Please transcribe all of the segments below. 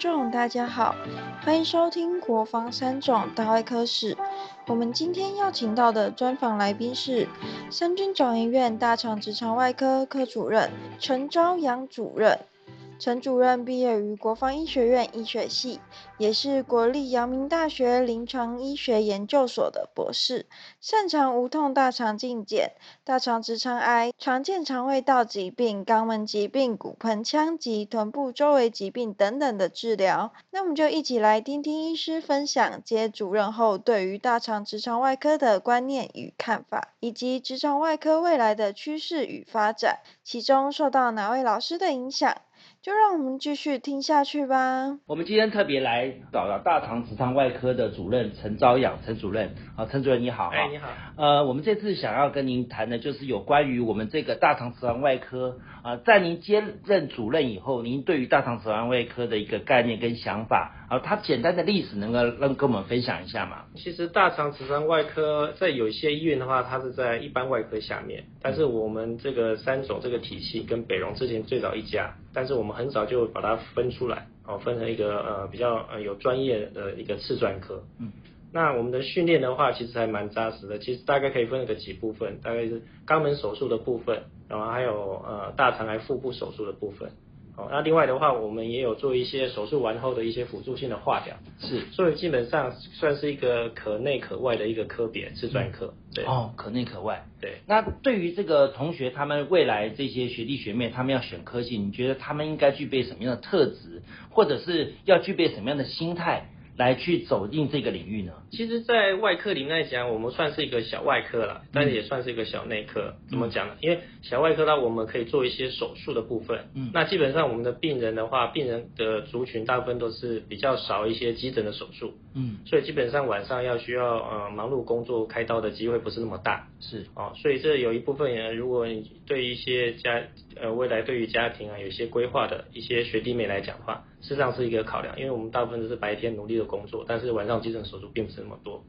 众，大家好，欢迎收听《国防三种大外科史》。我们今天邀请到的专访来宾是三军总医院大肠直肠外科科主任陈朝阳主任。陈主任毕业于国防医学院医学系，也是国立阳明大学临床医学研究所的博士，擅长无痛大肠镜检、大肠直肠癌、常见肠胃道疾病、肛门疾病、骨盆腔及臀部周围疾病等等的治疗。那我们就一起来听听医师分享接主任后对于大肠直肠外科的观念与看法，以及直肠外科未来的趋势与发展，其中受到哪位老师的影响？就让我们继续听下去吧。我们今天特别来找到大肠直肠外科的主任陈昭阳陈主任。好，陈主任你好。哎，你好。呃，我们这次想要跟您谈的就是有关于我们这个大肠直肠外科啊，在您接任主任以后，您对于大肠直肠外科的一个概念跟想法，啊，它简单的历史能够让跟我们分享一下吗？其实大肠直肠外科在有些医院的话，它是在一般外科下面，但是我们这个三种这个体系跟北荣之前最早一家，但是我们很早就把它分出来，哦，分成一个呃比较呃有专业的一个次专科。嗯，那我们的训练的话，其实还蛮扎实的。其实大概可以分个几部分，大概是肛门手术的部分，然后还有呃大肠癌腹部手术的部分。哦那另外的话，我们也有做一些手术完后的一些辅助性的化疗，是，所以基本上算是一个可内可外的一个科别，是专科。对，哦，可内可外。对，那对于这个同学，他们未来这些学弟学妹，他们要选科系，你觉得他们应该具备什么样的特质，或者是要具备什么样的心态？来去走进这个领域呢？其实，在外科里面来讲，我们算是一个小外科了，但是也算是一个小内科。怎么讲呢？因为小外科呢，我们可以做一些手术的部分。嗯，那基本上我们的病人的话，病人的族群大部分都是比较少一些急诊的手术。嗯，所以基本上晚上要需要呃忙碌工作开刀的机会不是那么大。是哦，所以这有一部分人，如果你对一些家呃未来对于家庭啊有一些规划的一些学弟妹来讲的话。事实上是一个考量，因为我们大部分都是白天努力的工作，但是晚上急诊手术并不是那么多。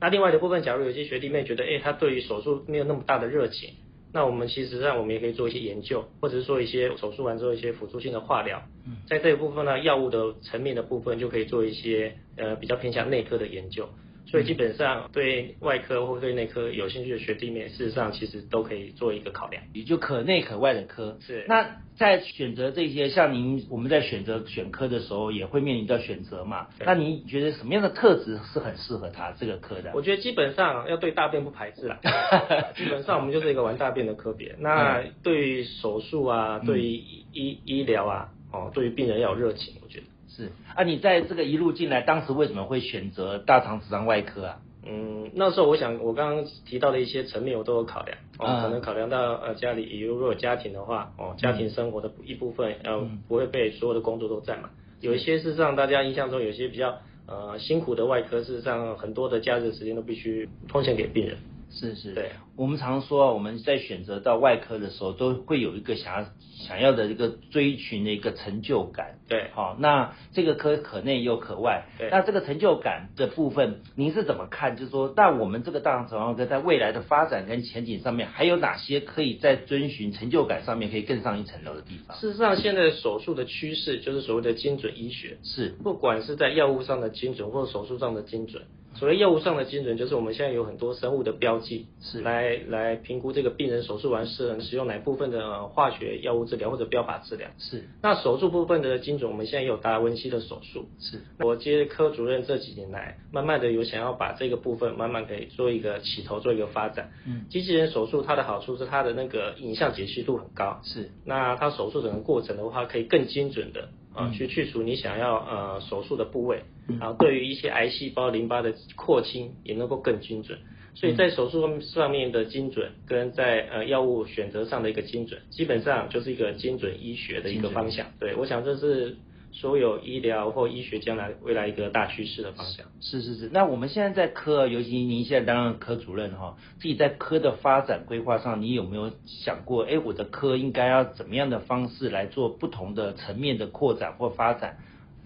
那另外的部分，假如有些学弟妹觉得，哎，他对于手术没有那么大的热情，那我们其实上我们也可以做一些研究，或者是做一些手术完之后一些辅助性的化疗。在这一部分呢，药物的层面的部分就可以做一些呃比较偏向内科的研究。所以基本上对外科或对内科有兴趣的学弟妹，事实上其实都可以做一个考量，也就可内可外的科。是。那在选择这些，像您我们在选择选科的时候，也会面临到选择嘛？那你觉得什么样的特质是很适合他这个科的？我觉得基本上要对大便不排斥啦。基本上我们就是一个玩大便的科别。那对于手术啊，对于医医疗啊，哦，对于病人要有热情，我觉得。是啊，你在这个一路进来，当时为什么会选择大肠直肠外科啊？嗯，那时候我想，我刚刚提到的一些层面，我都有考量。哦，可能考量到呃家里，如果有家庭的话，哦，家庭生活的一部分，呃，不会被所有的工作都占嘛。有一些事实上，大家印象中有些比较呃辛苦的外科，事实上很多的假日时间都必须奉献给病人。是是，对，我们常说我们在选择到外科的时候，都会有一个想要想要的一个追寻的一个成就感。对，好，那这个科可内又可外，对，那这个成就感的部分，您是怎么看？就是说，那我们这个大肠直肠科在未来的发展跟前景上面，还有哪些可以在遵循成就感上面可以更上一层楼的地方？事实上，现在手术的趋势就是所谓的精准医学，是，不管是在药物上的精准，或者手术上的精准。所谓药物上的精准，就是我们现在有很多生物的标记，是来来评估这个病人手术完是使用哪部分的化学药物治疗或者标靶治疗。是。那手术部分的精准，我们现在有达文西的手术。是。我接科主任这几年来，慢慢的有想要把这个部分慢慢可以做一个起头，做一个发展。嗯。机器人手术它的好处是它的那个影像解析度很高。是。那它手术整个过程的话，可以更精准的。啊，去去除你想要呃手术的部位，然后对于一些癌细胞淋巴的扩清也能够更精准，所以在手术上面的精准跟在呃药物选择上的一个精准，基本上就是一个精准医学的一个方向。对，我想这是。所有医疗或医学将来未来一个大趋势的方向。是是是，那我们现在在科，尤其您现在当了科主任哈，自己在科的发展规划上，你有没有想过，哎，我的科应该要怎么样的方式来做不同的层面的扩展或发展？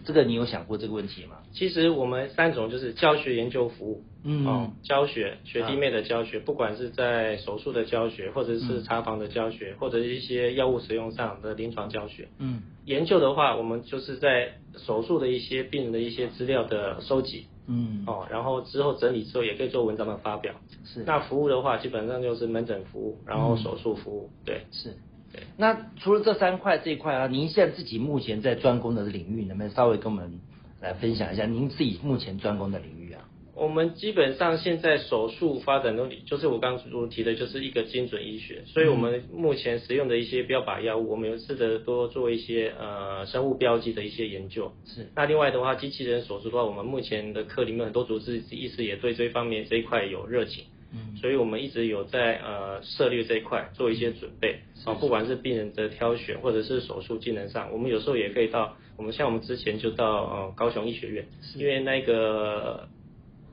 这个你有想过这个问题吗？其实我们三种就是教学、研究、服务。嗯哦，教学学弟妹的教学，不管是在手术的教学，或者是查房的教学，或者一些药物使用上的临床教学。嗯，研究的话，我们就是在手术的一些病人的一些资料的收集。嗯，哦，然后之后整理之后也可以做文章的发表。是。那服务的话，基本上就是门诊服务，然后手术服务。对，是。对。那除了这三块这一块啊，您现在自己目前在专攻的领域，能不能稍微跟我们来分享一下您自己目前专攻的领域啊？我们基本上现在手术发展都就是我刚刚提的，就是一个精准医学，所以我们目前使用的一些标靶药物，我们有试着多做一些呃生物标记的一些研究。是。那另外的话，机器人手术的话，我们目前的课里面很多主治医师也对这方面这一块有热情。嗯。所以我们一直有在呃涉猎这一块做一些准备啊，不管是病人的挑选或者是手术技能上，我们有时候也可以到我们像我们之前就到呃高雄医学院，因为那个。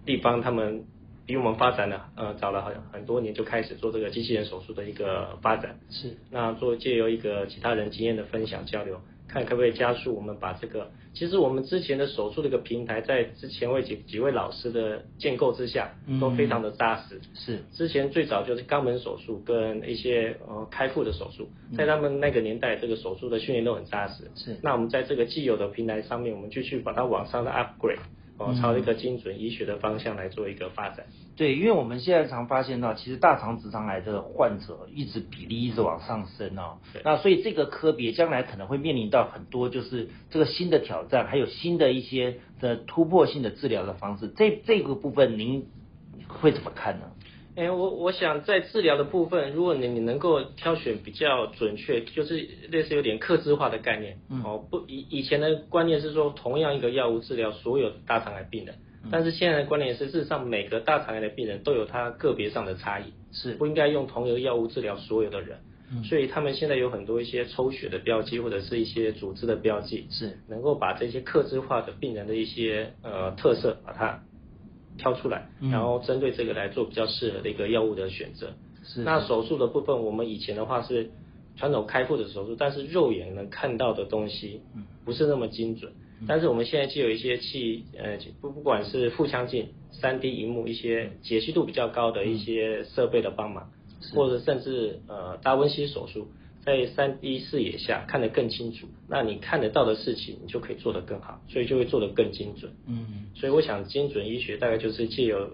地方他们比我们发展了，呃，早了很很多年就开始做这个机器人手术的一个发展。是。那做借由一个其他人经验的分享交流，看可不可以加速我们把这个，其实我们之前的手术这个平台，在之前为几几位老师的建构之下，都非常的扎实。是。之前最早就是肛门手术跟一些呃开腹的手术，在他们那个年代，这个手术的训练都很扎实。是。那我们在这个既有的平台上面，我们继续把它往上的 upgrade。哦，朝一个精准医学的方向来做一个发展。对，因为我们现在常发现到，其实大肠直肠癌的患者一直比例一直往上升哦。那所以这个科别将来可能会面临到很多就是这个新的挑战，还有新的一些的突破性的治疗的方式。这这个部分您会怎么看呢？哎，我我想在治疗的部分，如果你你能够挑选比较准确，就是类似有点克制化的概念，哦，不以以前的观念是说同样一个药物治疗所有大肠癌病人，但是现在的观念是事实上每个大肠癌的病人都有他个别上的差异，是不应该用同一个药物治疗所有的人，所以他们现在有很多一些抽血的标记或者是一些组织的标记，是能够把这些克制化的病人的一些呃特色把它。挑出来，然后针对这个来做比较适合的一个药物的选择。是。那手术的部分，我们以前的话是传统开腹的手术，但是肉眼能看到的东西，不是那么精准。但是我们现在就有一些器，呃，不不管是腹腔镜、三 D 荧幕一些解析度比较高的一些设备的帮忙，或者甚至呃达温西手术。在三 D 视野下看得更清楚，那你看得到的事情，你就可以做得更好，所以就会做得更精准。嗯，所以我想精准医学大概就是借由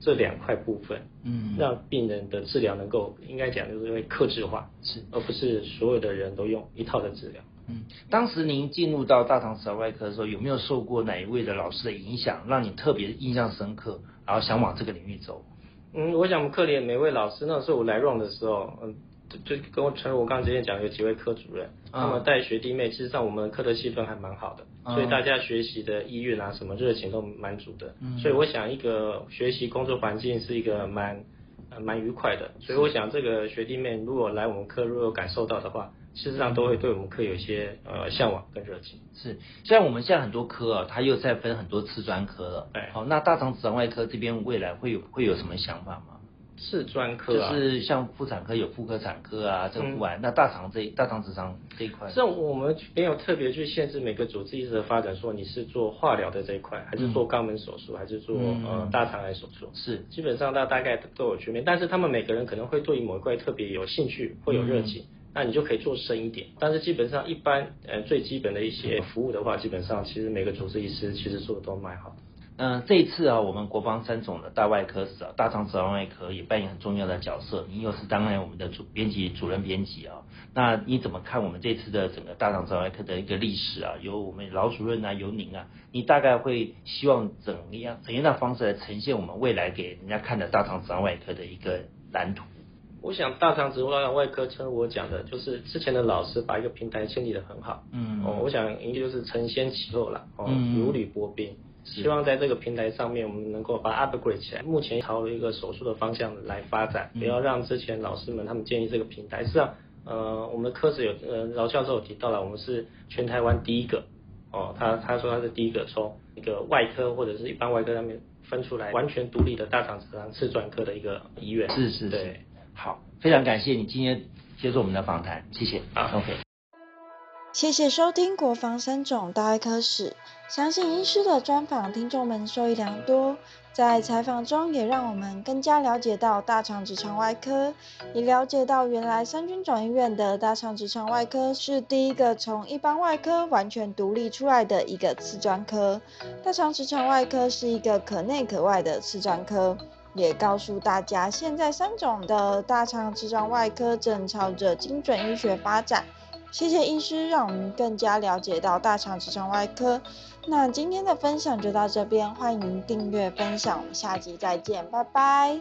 这两块部分，嗯，让病人的治疗能够应该讲就是会克制化，是，而不是所有的人都用一套的治疗。嗯，当时您进入到大肠直肠外科的时候，有没有受过哪一位的老师的影响，让你特别印象深刻，然后想往这个领域走？嗯，我想我们课里每位老师，那时候我来 run 的时候，嗯。就跟我陈如我刚刚之前讲，有几位科主任，他们带学弟妹，其实上我们课的气氛还蛮好的，所以大家学习的意愿啊，什么热情都蛮足的。所以我想一个学习工作环境是一个蛮蛮愉快的。所以我想这个学弟妹如果来我们课，如果有感受到的话，事实上都会对我们课有一些呃向往跟热情。是，像我们现在很多科啊，它又在分很多次专科了。哎，好，那大肠直肠外科这边未来会有会有什么想法吗？是专科啊，就是像妇产科有妇科产科啊，这个不完。那大肠这大肠直肠这一块，这我们没有特别去限制每个主治医师的发展，说你是做化疗的这一块，还是做肛门手术，还是做呃大肠癌手术，是基本上大大概都有区别。但是他们每个人可能会对某一块特别有兴趣，会有热情，那你就可以做深一点。但是基本上一般呃最基本的一些服务的话，基本上其实每个主治医师其实做的都蛮好的。嗯，这一次啊，我们国防三总的大外科室啊，大肠直肠外科也扮演很重要的角色。您又是当然我们的主编辑主任编辑啊，那你怎么看我们这次的整个大肠直肠外科的一个历史啊？由我们老主任啊，由您啊，你大概会希望怎样怎样的方式来呈现我们未来给人家看的大肠直肠外科的一个蓝图？我想大肠直肠外科，称我讲的就是之前的老师把一个平台建立的很好。嗯，哦，我想应该就是承先启后了，哦，如履薄冰。希望在这个平台上面，我们能够把 upgrade 起来。目前朝一个手术的方向来发展，不要让之前老师们他们建议这个平台。实际上，呃，我们的科室有，呃，饶教授提到了，我们是全台湾第一个，哦，他他说他是第一个从一个外科或者是一般外科上面分出来完全独立的大肠直肠次专科的一个医院。是是是，好，非常感谢你今天接受我们的访谈，谢谢。啊，OK。谢谢收听国防三种大外科史，相信医师的专访，听众们受益良多。在采访中，也让我们更加了解到大肠直肠外科，也了解到原来三军总医院的大肠直肠外科是第一个从一般外科完全独立出来的一个次专科。大肠直肠外科是一个可内可外的次专科，也告诉大家，现在三种的大肠直肠外科正朝着精准医学发展。谢谢医师，让我们更加了解到大肠直肠外科。那今天的分享就到这边，欢迎订阅分享，我们下集再见，拜拜。